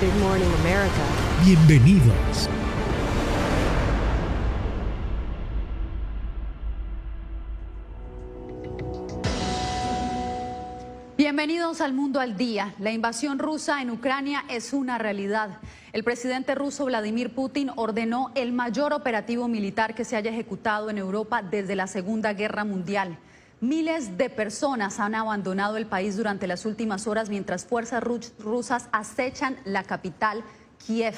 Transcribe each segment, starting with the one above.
Good morning, America. Bienvenidos. Bienvenidos al Mundo al Día. La invasión rusa en Ucrania es una realidad. El presidente ruso Vladimir Putin ordenó el mayor operativo militar que se haya ejecutado en Europa desde la Segunda Guerra Mundial. Miles de personas han abandonado el país durante las últimas horas mientras fuerzas rusas acechan la capital, Kiev.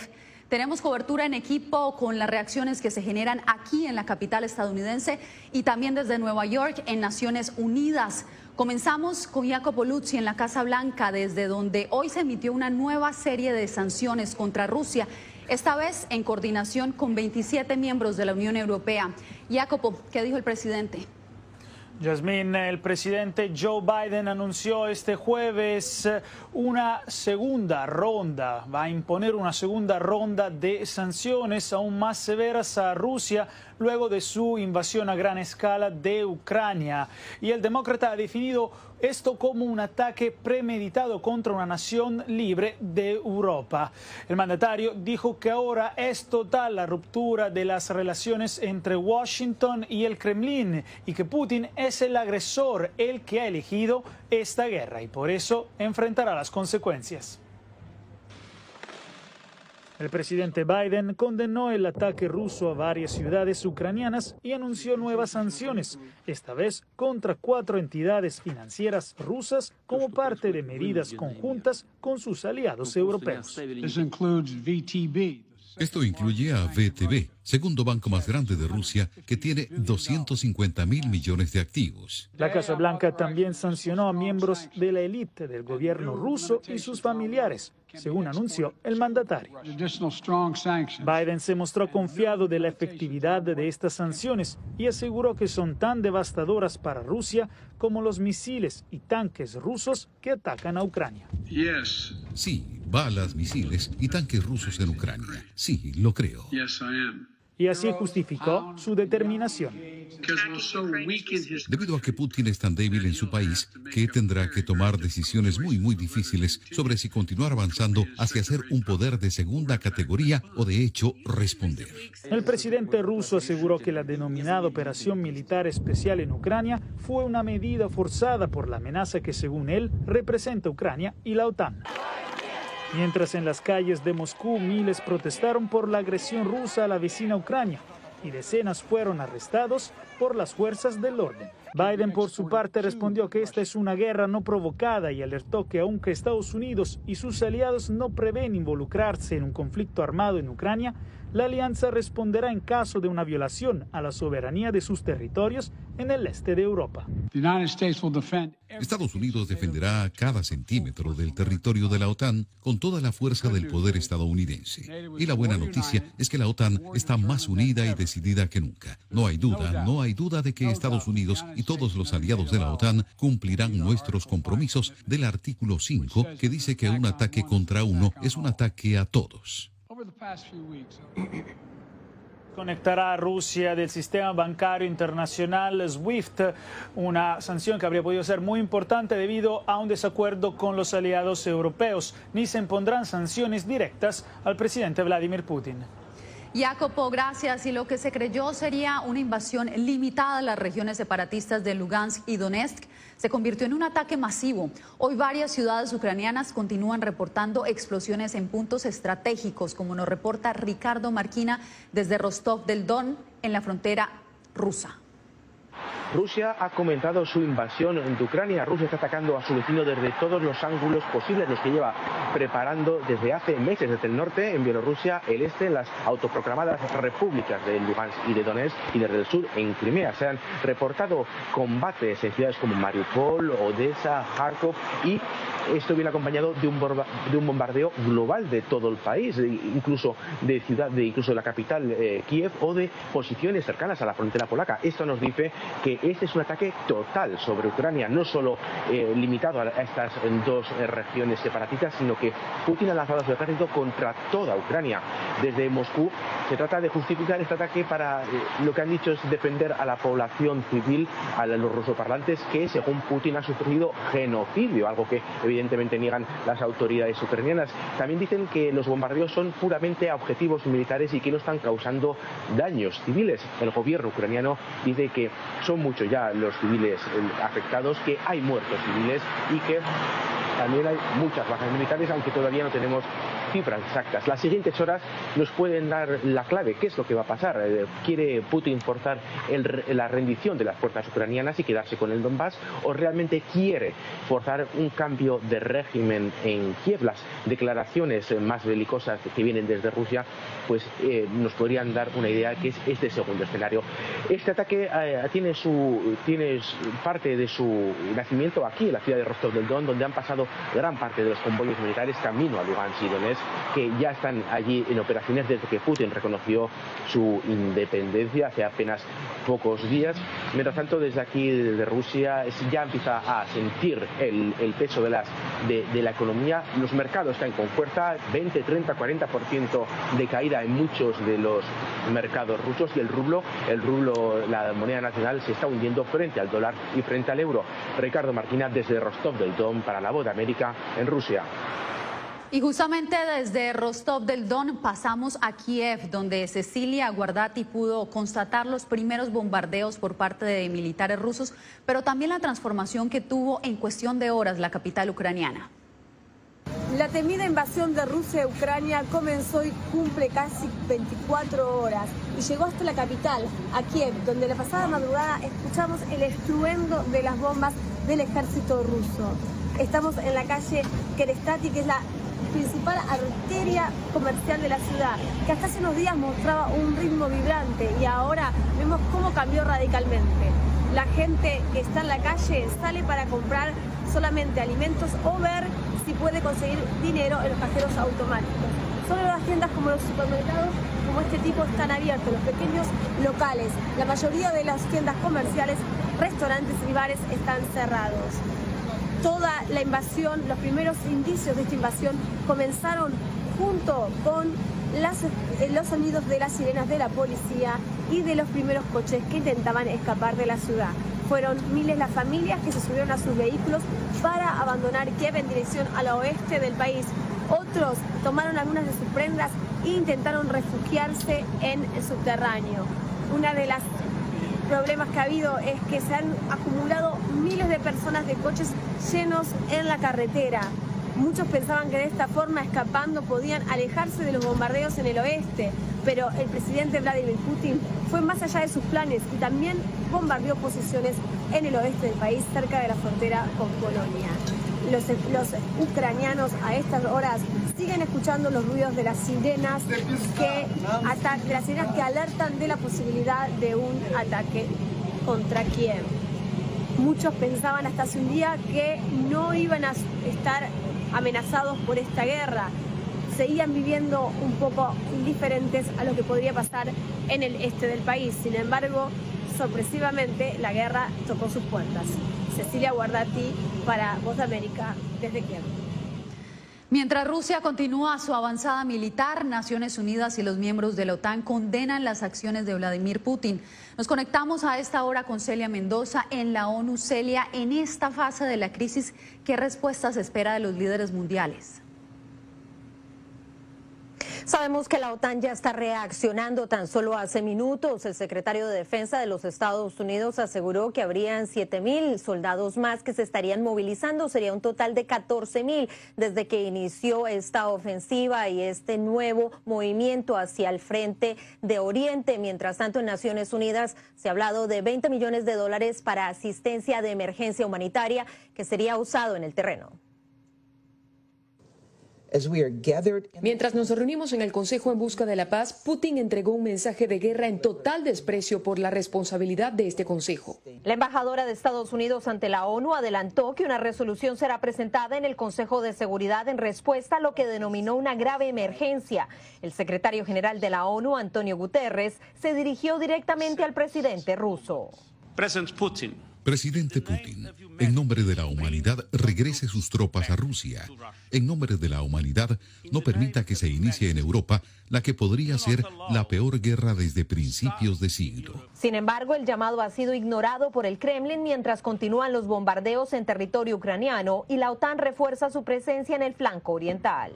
Tenemos cobertura en equipo con las reacciones que se generan aquí en la capital estadounidense y también desde Nueva York en Naciones Unidas. Comenzamos con Jacopo Luzzi en la Casa Blanca, desde donde hoy se emitió una nueva serie de sanciones contra Rusia, esta vez en coordinación con 27 miembros de la Unión Europea. Jacopo, ¿qué dijo el presidente? Yasmin, el presidente Joe Biden anunció este jueves una segunda ronda, va a imponer una segunda ronda de sanciones aún más severas a Rusia luego de su invasión a gran escala de Ucrania. Y el demócrata ha definido esto como un ataque premeditado contra una nación libre de Europa. El mandatario dijo que ahora es total la ruptura de las relaciones entre Washington y el Kremlin y que Putin es el agresor, el que ha elegido esta guerra y por eso enfrentará las consecuencias. El presidente Biden condenó el ataque ruso a varias ciudades ucranianas y anunció nuevas sanciones, esta vez contra cuatro entidades financieras rusas como parte de medidas conjuntas con sus aliados europeos. Esto incluye a VTB, segundo banco más grande de Rusia, que tiene 250 mil millones de activos. La Casa Blanca también sancionó a miembros de la élite del gobierno ruso y sus familiares, según anunció el mandatario. Biden se mostró confiado de la efectividad de estas sanciones y aseguró que son tan devastadoras para Rusia como los misiles y tanques rusos que atacan a Ucrania. Sí, balas, misiles y tanques rusos en Ucrania. Sí, lo creo. Y así justificó su determinación. Debido a que Putin es tan débil en su país que tendrá que tomar decisiones muy, muy difíciles sobre si continuar avanzando hacia ser un poder de segunda categoría o de hecho responder. El presidente ruso aseguró que la denominada operación militar especial en Ucrania fue una medida forzada por la amenaza que según él representa Ucrania y la OTAN. Mientras en las calles de Moscú miles protestaron por la agresión rusa a la vecina Ucrania y decenas fueron arrestados por las fuerzas del orden. Biden por su parte respondió que esta es una guerra no provocada y alertó que aunque Estados Unidos y sus aliados no prevén involucrarse en un conflicto armado en Ucrania, la alianza responderá en caso de una violación a la soberanía de sus territorios en el este de Europa. Estados Unidos defenderá cada centímetro del territorio de la OTAN con toda la fuerza del poder estadounidense. Y la buena noticia es que la OTAN está más unida y decidida que nunca. No hay duda, no hay duda de que Estados Unidos y todos los aliados de la OTAN cumplirán nuestros compromisos del artículo 5 que dice que un ataque contra uno es un ataque a todos. Conectará a Rusia del sistema bancario internacional SWIFT, una sanción que habría podido ser muy importante debido a un desacuerdo con los aliados europeos. Ni se impondrán sanciones directas al presidente Vladimir Putin. Jacopo, gracias. Y lo que se creyó sería una invasión limitada a las regiones separatistas de Lugansk y Donetsk se convirtió en un ataque masivo. Hoy varias ciudades ucranianas continúan reportando explosiones en puntos estratégicos, como nos reporta Ricardo Marquina desde Rostov del Don, en la frontera rusa. Rusia ha comentado su invasión de Ucrania. Rusia está atacando a su vecino desde todos los ángulos posibles, los que lleva preparando desde hace meses desde el norte, en Bielorrusia, el este, las autoproclamadas repúblicas de Lugansk y de Donetsk y desde el sur en Crimea. Se han reportado combates en ciudades como Mariupol, Odessa, Kharkov y esto viene acompañado de un, de un bombardeo global de todo el país, incluso de ciudad, de incluso de la capital eh, Kiev o de posiciones cercanas a la frontera polaca. Esto nos dice que este es un ataque total sobre Ucrania, no solo eh, limitado a, estas dos eh, regiones separatistas, sino que Putin ha lanzado su ejército contra toda Ucrania. Desde Moscú se trata de justificar este ataque para lo que han dicho es defender a la población civil, a los rusoparlantes, que según Putin ha sufrido genocidio, algo que evidentemente niegan las autoridades ucranianas. También dicen que los bombardeos son puramente objetivos militares y que no están causando daños civiles. El gobierno ucraniano dice que son muchos ya los civiles eh, afectados, que hay muertos civiles y que también hay muchas bajas militares, aunque todavía no tenemos cifras exactas. Las siguientes horas nos pueden dar la clave. ¿Qué es lo que va a pasar? Eh, ¿Quiere Putin forzar la rendición de las fuerzas ucranianas y quedarse con el Donbass? ¿O realmente quiere forzar un cambio de régimen en Kiev? Las declaraciones más belicosas que vienen desde Rusia pues eh, nos podrían dar una idea que es este segundo escenario. Este ataque eh, tiene, su, tiene parte de su nacimiento aquí, en la ciudad de Rostov del Don, donde han pasado gran parte de los convoyos militares camino a Lugansk y Donetsk que ya están allí en operaciones desde que Putin reconoció su independencia hace apenas pocos días. Mientras tanto, desde aquí, desde Rusia, ya empieza a sentir el, peso de, las, de, la economía. Los mercados caen con fuerza, 20, 30, 40% de caída en muchos de los mercados rusos y el rublo, el rublo, la moneda nacional, se está hundiendo frente al dólar y frente al euro. Ricardo Martínez desde Rostov del Don para la Voz de América en Rusia. Y justamente desde Rostov del Don pasamos a Kiev, donde Cecilia Guardati pudo constatar los primeros bombardeos por parte de militares rusos, pero también la transformación que tuvo en cuestión de horas la capital ucraniana. La temida invasión de Rusia a Ucrania comenzó y cumple casi 24 horas y llegó hasta la capital, a Kiev, donde la pasada madrugada escuchamos el estruendo de las bombas del ejército ruso. Estamos en la calle Kerestati, que es la principal arteria comercial de la ciudad, que hasta hace unos días mostraba un ritmo vibrante y ahora vemos cómo cambió radicalmente. La gente que está en la calle sale para comprar solamente alimentos o ver si puede conseguir dinero en los cajeros automáticos. Solo las tiendas como los supermercados como este tipo están abiertos, los pequeños locales. La mayoría de las tiendas comerciales, restaurantes y bares están cerrados toda la invasión, los primeros indicios de esta invasión comenzaron junto con eh, los sonidos de las sirenas de la policía y de los primeros coches que intentaban escapar de la ciudad. Fueron miles las familias que se subieron a sus vehículos para abandonar Kiev en dirección al oeste del país. Otros tomaron algunas de sus prendas e intentaron refugiarse en el subterráneo. Una de las problemas que ha habido es que se han acumulado miles de personas de coches llenos en la carretera. Muchos pensaban que de esta forma, escapando, podían alejarse de los bombardeos en el oeste, pero el presidente Vladimir Putin fue más allá de sus planes y también bombardeó posiciones en el oeste del país, cerca de la frontera con Polonia. Los, ucranianos a estas horas siguen escuchando los ruidos de las sirenas que las sirenas que alertan de la posibilidad de un ataque contra Kiev. Muchos pensaban hasta hace un día que no iban a estar amenazados por esta guerra. Seguían viviendo un poco indiferentes a lo que podría pasar en el este del país. Sin embargo, sorpresivamente, la guerra tocó sus puertas. Cecilia Guardati para Voz de América desde Kiev. Mientras Rusia continúa su avanzada militar, Naciones Unidas y los miembros de la OTAN condenan las acciones de Vladimir Putin. Nos conectamos a esta hora con Celia Mendoza en la ONU. Celia, en esta fase de la crisis, ¿qué respuestas espera de los líderes mundiales? Sabemos que la OTAN ya está reaccionando. Tan solo hace minutos el secretario de Defensa de los Estados Unidos aseguró que habrían 7 mil soldados más que se estarían movilizando. Sería un total de 14 mil desde que inició esta ofensiva y este nuevo movimiento hacia el frente de Oriente. Mientras tanto, en Naciones Unidas se ha hablado de 20 millones de dólares para asistencia de emergencia humanitaria que sería usado en el terreno. Mientras nos reunimos en el Consejo en busca de la paz, Putin entregó un mensaje de guerra en total desprecio por la responsabilidad de este Consejo. La embajadora de Estados Unidos ante la ONU adelantó que una resolución será presentada en el Consejo de Seguridad en respuesta a lo que denominó una grave emergencia. El secretario general de la ONU, Antonio Guterres, se dirigió directamente al presidente ruso. Presidente Putin. Presidente Putin, en nombre de la humanidad, regrese sus tropas a Rusia. En nombre de la humanidad, no permita que se inicie en Europa la que podría ser la peor guerra desde principios de siglo. Sin embargo, el llamado ha sido ignorado por el Kremlin mientras continúan los bombardeos en territorio ucraniano y la OTAN refuerza su presencia en el flanco oriental.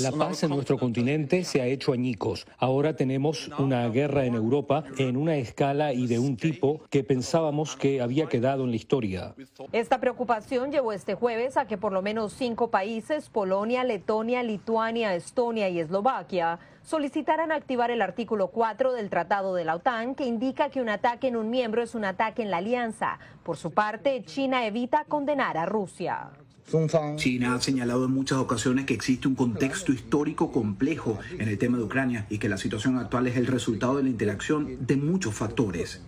La paz en nuestro continente se ha hecho añicos. Ahora tenemos una guerra en Europa en una escala y de un tipo que pensábamos que había quedado en la historia. Esta preocupación llevó este jueves a que por lo menos cinco países, Polonia, Letonia, Lituania, Estonia y Eslovaquia, solicitaran activar el artículo 4 del Tratado de la OTAN que indica que un ataque en un miembro es un ataque en la alianza. Por su parte, China evita condenar a Rusia. China ha señalado en muchas ocasiones que existe un contexto histórico complejo en el tema de Ucrania y que la situación actual es el resultado de la interacción de muchos factores.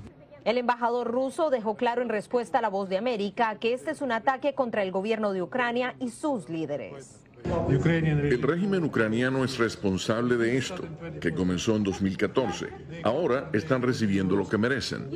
El embajador ruso dejó claro en respuesta a la voz de América que este es un ataque contra el gobierno de Ucrania y sus líderes. El régimen ucraniano es responsable de esto, que comenzó en 2014. Ahora están recibiendo lo que merecen.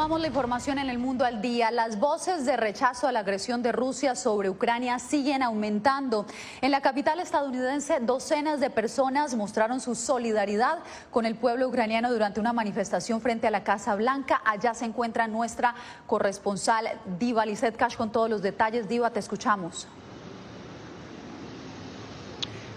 Retomamos la información en el mundo al día. Las voces de rechazo a la agresión de Rusia sobre Ucrania siguen aumentando. En la capital estadounidense, docenas de personas mostraron su solidaridad con el pueblo ucraniano durante una manifestación frente a la Casa Blanca. Allá se encuentra nuestra corresponsal Diva Lizeth con todos los detalles. Diva, te escuchamos.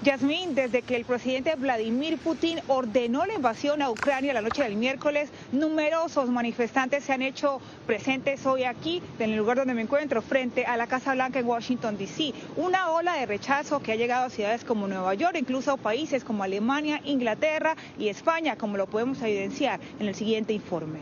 Yasmín, desde que el presidente Vladimir Putin ordenó la invasión a Ucrania la noche del miércoles, numerosos manifestantes se han hecho presentes hoy aquí, en el lugar donde me encuentro, frente a la Casa Blanca en Washington, D.C. Una ola de rechazo que ha llegado a ciudades como Nueva York, incluso a países como Alemania, Inglaterra y España, como lo podemos evidenciar en el siguiente informe.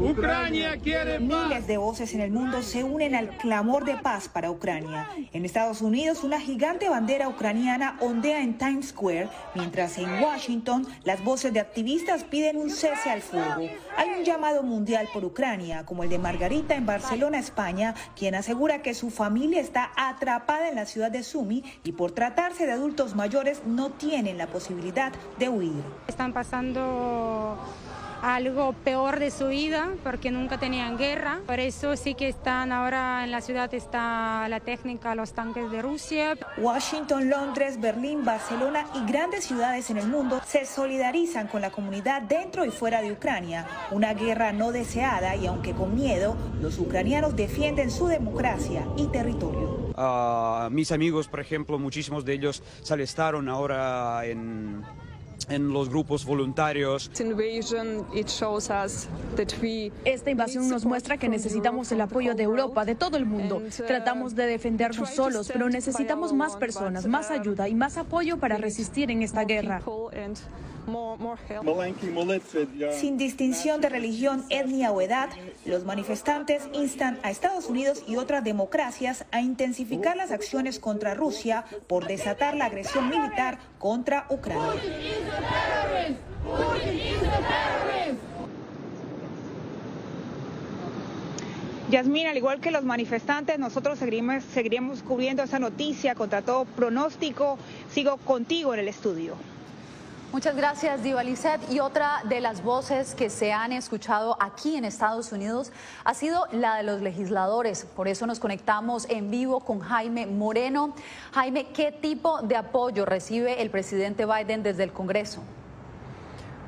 Ucrania quiere paz. Miles de voces en el mundo se unen al clamor de paz para Ucrania. En Estados Unidos, una gigante bandera ucraniana ondea en Times Square, mientras en Washington las voces de activistas piden un cese al fuego. Hay un llamado mundial por Ucrania, como el de Margarita en Barcelona, España, quien asegura que su familia está atrapada en la ciudad de Sumi y por tratarse de adultos mayores no tienen la posibilidad de huir. Están pasando algo peor de su vida porque nunca tenían guerra. Por eso sí que están ahora en la ciudad está la técnica, los tanques de Rusia. Washington, Londres, Berlín, Barcelona y grandes ciudades en el mundo se solidarizan con la comunidad dentro y fuera de Ucrania. Una guerra no deseada y aunque con miedo, los ucranianos defienden su democracia y territorio. mis amigos, por ejemplo, muchísimos de ellos se alistaron ahora en en los grupos voluntarios. Esta invasión nos muestra que necesitamos el apoyo de Europa, de todo el mundo. Uh, Tratamos de defendernos solos, pero necesitamos más personas, más ayuda y más apoyo para resistir en esta guerra. Sin distinción de religión, etnia o edad, los manifestantes instan a Estados Unidos y otras democracias a intensificar las acciones contra Rusia por desatar la agresión militar contra Ucrania. Yasmín, al igual que los manifestantes, nosotros seguiremos, seguiremos cubriendo esa noticia contra todo pronóstico. Sigo contigo en el estudio. Muchas gracias, Diva Y otra de las voces que se han escuchado aquí en Estados Unidos ha sido la de los legisladores. Por eso nos conectamos en vivo con Jaime Moreno. Jaime, ¿qué tipo de apoyo recibe el presidente Biden desde el Congreso?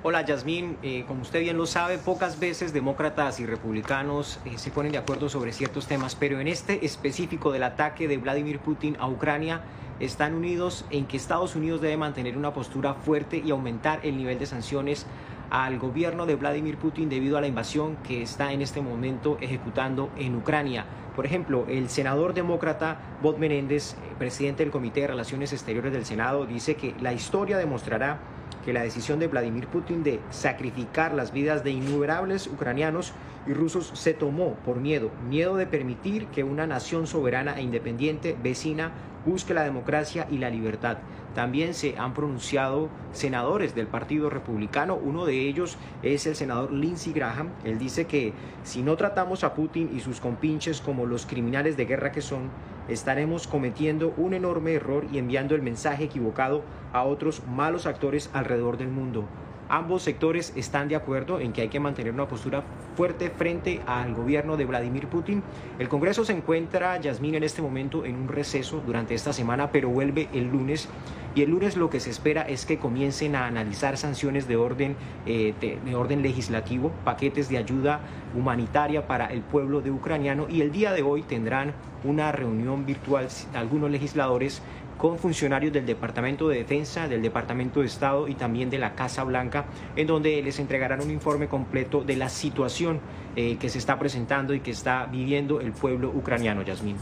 Hola Yasmín, eh, como usted bien lo sabe, pocas veces demócratas y republicanos eh, se ponen de acuerdo sobre ciertos temas, pero en este específico del ataque de Vladimir Putin a Ucrania, están unidos en que Estados Unidos debe mantener una postura fuerte y aumentar el nivel de sanciones al gobierno de Vladimir Putin debido a la invasión que está en este momento ejecutando en Ucrania. Por ejemplo, el senador demócrata Bob Menéndez, eh, presidente del Comité de Relaciones Exteriores del Senado, dice que la historia demostrará que la decisión de Vladimir Putin de sacrificar las vidas de innumerables ucranianos y rusos se tomó por miedo, miedo de permitir que una nación soberana e independiente vecina busque la democracia y la libertad. También se han pronunciado senadores del Partido Republicano, uno de ellos es el senador Lindsey Graham. Él dice que si no tratamos a Putin y sus compinches como los criminales de guerra que son, estaremos cometiendo un enorme error y enviando el mensaje equivocado a otros malos actores alrededor del mundo. Ambos sectores están de acuerdo en que hay que mantener una postura fuerte frente al gobierno de Vladimir Putin. El Congreso se encuentra, Yasmín, en este momento en un receso durante esta semana, pero vuelve el lunes. Y el lunes lo que se espera es que comiencen a analizar sanciones de orden, eh, de orden legislativo, paquetes de ayuda humanitaria para el pueblo de ucraniano. Y el día de hoy tendrán una reunión virtual algunos legisladores con funcionarios del Departamento de Defensa, del Departamento de Estado y también de la Casa Blanca, en donde les entregarán un informe completo de la situación eh, que se está presentando y que está viviendo el pueblo ucraniano, Yasmín.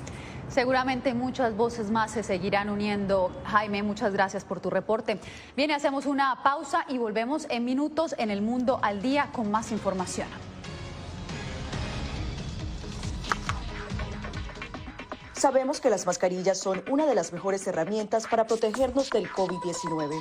Seguramente muchas voces más se seguirán uniendo. Jaime, muchas gracias por tu reporte. Bien, hacemos una pausa y volvemos en minutos en el mundo al día con más información. Sabemos que las mascarillas son una de las mejores herramientas para protegernos del COVID-19.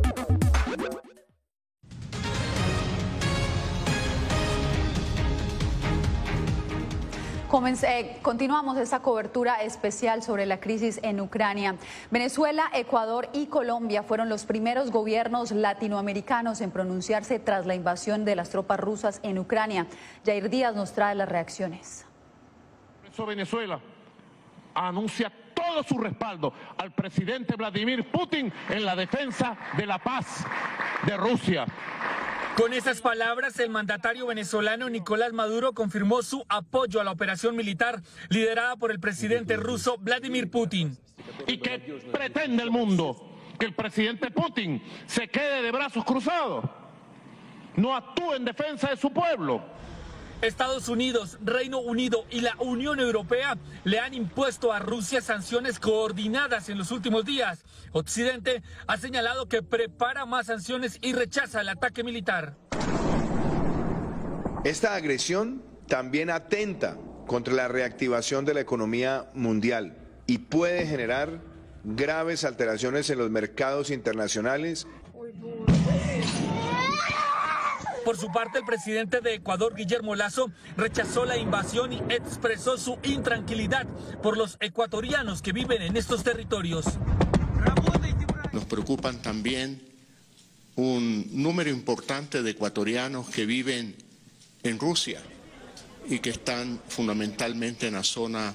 Eh, continuamos esta cobertura especial sobre la crisis en Ucrania. Venezuela, Ecuador y Colombia fueron los primeros gobiernos latinoamericanos en pronunciarse tras la invasión de las tropas rusas en Ucrania. Jair Díaz nos trae las reacciones. Venezuela anuncia todo todo su respaldo al presidente Vladimir Putin en la defensa de la paz de Rusia. Con esas palabras, el mandatario venezolano Nicolás Maduro confirmó su apoyo a la operación militar liderada por el presidente ruso Vladimir Putin. ¿Y qué pretende el mundo? ¿Que el presidente Putin se quede de brazos cruzados? ¿No actúe en defensa de su pueblo? Estados Unidos, Reino Unido y la Unión Europea le han impuesto a Rusia sanciones coordinadas en los últimos días. Occidente ha señalado que prepara más sanciones y rechaza el ataque militar. Esta agresión también atenta contra la reactivación de la economía mundial y puede generar graves alteraciones en los mercados internacionales por su parte, el presidente de Ecuador, Guillermo Lazo, rechazó la invasión y expresó su intranquilidad por los ecuatorianos que viven en estos territorios. Nos preocupan también un número importante de ecuatorianos que viven en Rusia y que están fundamentalmente en la zona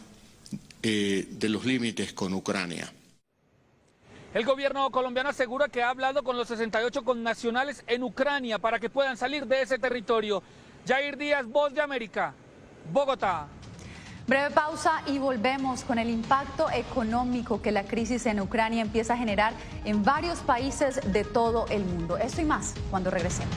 eh, de los límites con Ucrania. El gobierno colombiano asegura que ha hablado con los 68 connacionales en Ucrania para que puedan salir de ese territorio. Jair Díaz, Voz de América, Bogotá. Breve pausa y volvemos con el impacto económico que la crisis en Ucrania empieza a generar en varios países de todo el mundo. Esto y más cuando regresemos.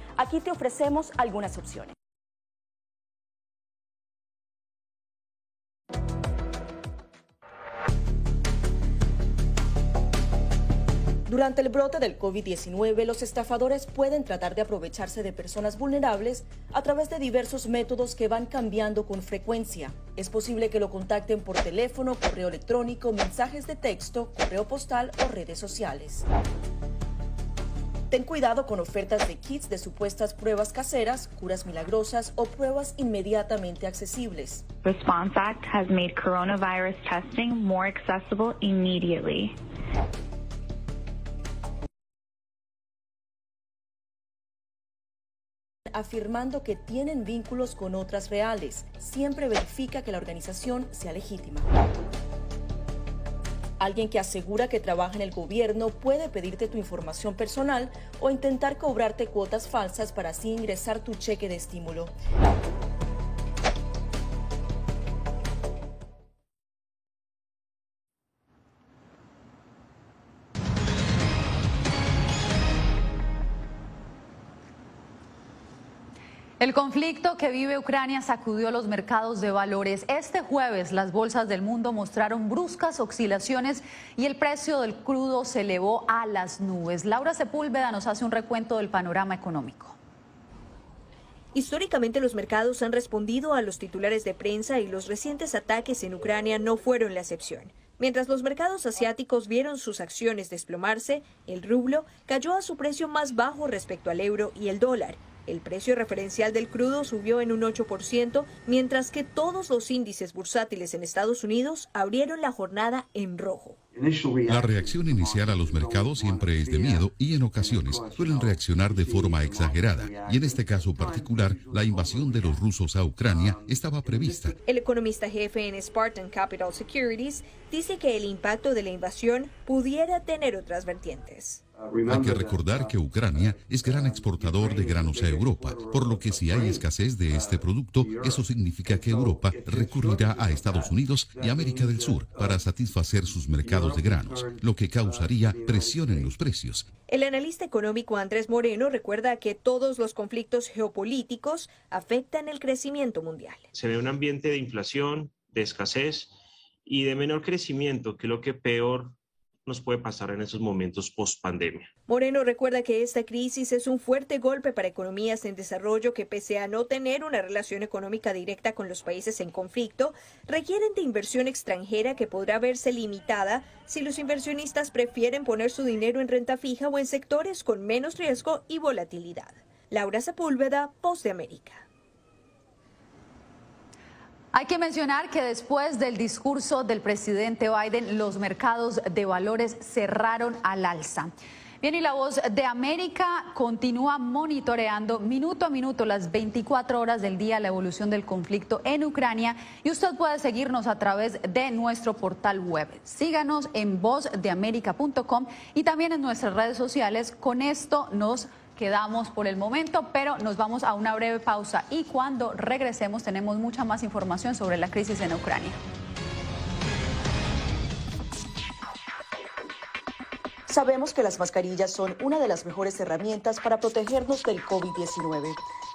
Aquí te ofrecemos algunas opciones. Durante el brote del COVID-19, los estafadores pueden tratar de aprovecharse de personas vulnerables a través de diversos métodos que van cambiando con frecuencia. Es posible que lo contacten por teléfono, correo electrónico, mensajes de texto, correo postal o redes sociales. Ten cuidado con ofertas de kits de supuestas pruebas caseras, curas milagrosas o pruebas inmediatamente accesibles. Response Act has made coronavirus testing more accessible immediately. afirmando que tienen vínculos con otras reales. Siempre verifica que la organización sea legítima. Alguien que asegura que trabaja en el gobierno puede pedirte tu información personal o intentar cobrarte cuotas falsas para así ingresar tu cheque de estímulo. El conflicto que vive Ucrania sacudió los mercados de valores. Este jueves las bolsas del mundo mostraron bruscas oscilaciones y el precio del crudo se elevó a las nubes. Laura Sepúlveda nos hace un recuento del panorama económico. Históricamente los mercados han respondido a los titulares de prensa y los recientes ataques en Ucrania no fueron la excepción. Mientras los mercados asiáticos vieron sus acciones desplomarse, el rublo cayó a su precio más bajo respecto al euro y el dólar. El precio referencial del crudo subió en un 8%, mientras que todos los índices bursátiles en Estados Unidos abrieron la jornada en rojo. La reacción inicial a los mercados siempre es de miedo y en ocasiones suelen reaccionar de forma exagerada. Y en este caso particular, la invasión de los rusos a Ucrania estaba prevista. El economista jefe en Spartan Capital Securities dice que el impacto de la invasión pudiera tener otras vertientes. Hay que recordar que Ucrania es gran exportador de granos a Europa, por lo que si hay escasez de este producto, eso significa que Europa recurrirá a Estados Unidos y América del Sur para satisfacer sus mercados de granos, lo que causaría presión en los precios. El analista económico Andrés Moreno recuerda que todos los conflictos geopolíticos afectan el crecimiento mundial. Se ve un ambiente de inflación, de escasez y de menor crecimiento, que es lo que peor nos puede pasar en esos momentos post pandemia. Moreno recuerda que esta crisis es un fuerte golpe para economías en desarrollo que pese a no tener una relación económica directa con los países en conflicto, requieren de inversión extranjera que podrá verse limitada si los inversionistas prefieren poner su dinero en renta fija o en sectores con menos riesgo y volatilidad. Laura Sepúlveda, Post de América. Hay que mencionar que después del discurso del presidente Biden, los mercados de valores cerraron al alza. Bien, y la voz de América continúa monitoreando minuto a minuto las 24 horas del día la evolución del conflicto en Ucrania y usted puede seguirnos a través de nuestro portal web. Síganos en vozdeamerica.com y también en nuestras redes sociales. Con esto nos quedamos por el momento, pero nos vamos a una breve pausa y cuando regresemos tenemos mucha más información sobre la crisis en Ucrania. Sabemos que las mascarillas son una de las mejores herramientas para protegernos del COVID-19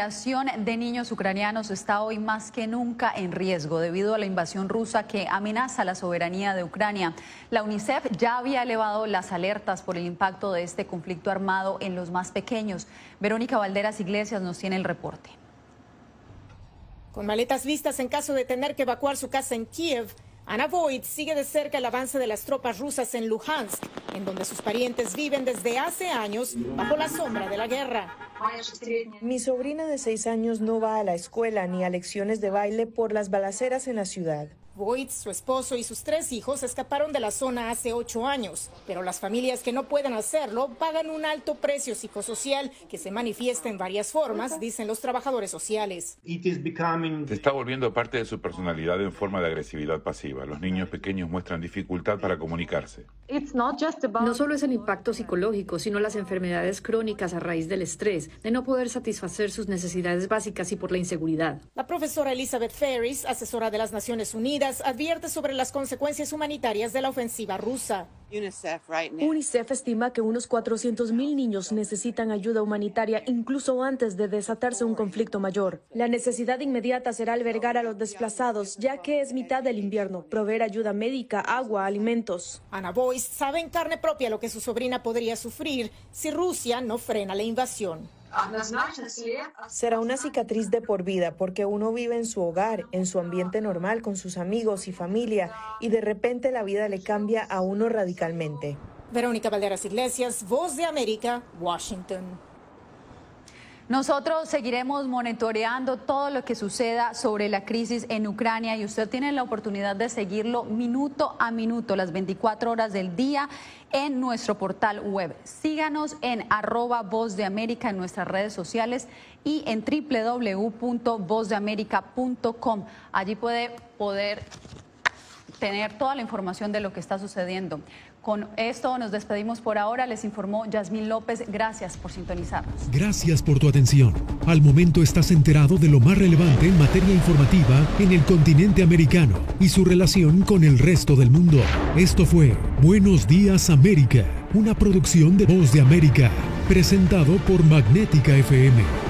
Generación de niños ucranianos está hoy más que nunca en riesgo debido a la invasión rusa que amenaza la soberanía de Ucrania. La UNICEF ya había elevado las alertas por el impacto de este conflicto armado en los más pequeños. Verónica Valderas Iglesias nos tiene el reporte. Con maletas listas en caso de tener que evacuar su casa en Kiev, Ana Voigt sigue de cerca el avance de las tropas rusas en Luhansk, en donde sus parientes viven desde hace años bajo la sombra de la guerra. Mi sobrina de seis años no va a la escuela ni a lecciones de baile por las balaceras en la ciudad. Voigt, su esposo y sus tres hijos escaparon de la zona hace ocho años, pero las familias que no pueden hacerlo pagan un alto precio psicosocial que se manifiesta en varias formas, dicen los trabajadores sociales. Se está volviendo parte de su personalidad en forma de agresividad pasiva. Los niños pequeños muestran dificultad para comunicarse. No solo es el impacto psicológico, sino las enfermedades crónicas a raíz del estrés, de no poder satisfacer sus necesidades básicas y por la inseguridad. La profesora Elizabeth Ferris, asesora de las Naciones Unidas, advierte sobre las consecuencias humanitarias de la ofensiva rusa. UNICEF estima que unos 400.000 niños necesitan ayuda humanitaria incluso antes de desatarse un conflicto mayor. La necesidad inmediata será albergar a los desplazados, ya que es mitad del invierno, proveer ayuda médica, agua, alimentos. Ana Boyce sabe en carne propia lo que su sobrina podría sufrir si Rusia no frena la invasión. Será una cicatriz de por vida porque uno vive en su hogar, en su ambiente normal, con sus amigos y familia, y de repente la vida le cambia a uno radicalmente. Verónica Valderas Iglesias, Voz de América, Washington. Nosotros seguiremos monitoreando todo lo que suceda sobre la crisis en Ucrania y usted tiene la oportunidad de seguirlo minuto a minuto, las 24 horas del día en nuestro portal web. Síganos en arroba voz de América en nuestras redes sociales y en www.vozdeamerica.com. Allí puede poder tener toda la información de lo que está sucediendo. Con esto nos despedimos por ahora. Les informó Yasmín López. Gracias por sintonizarnos. Gracias por tu atención. Al momento estás enterado de lo más relevante en materia informativa en el continente americano y su relación con el resto del mundo. Esto fue Buenos Días América, una producción de Voz de América, presentado por Magnética FM.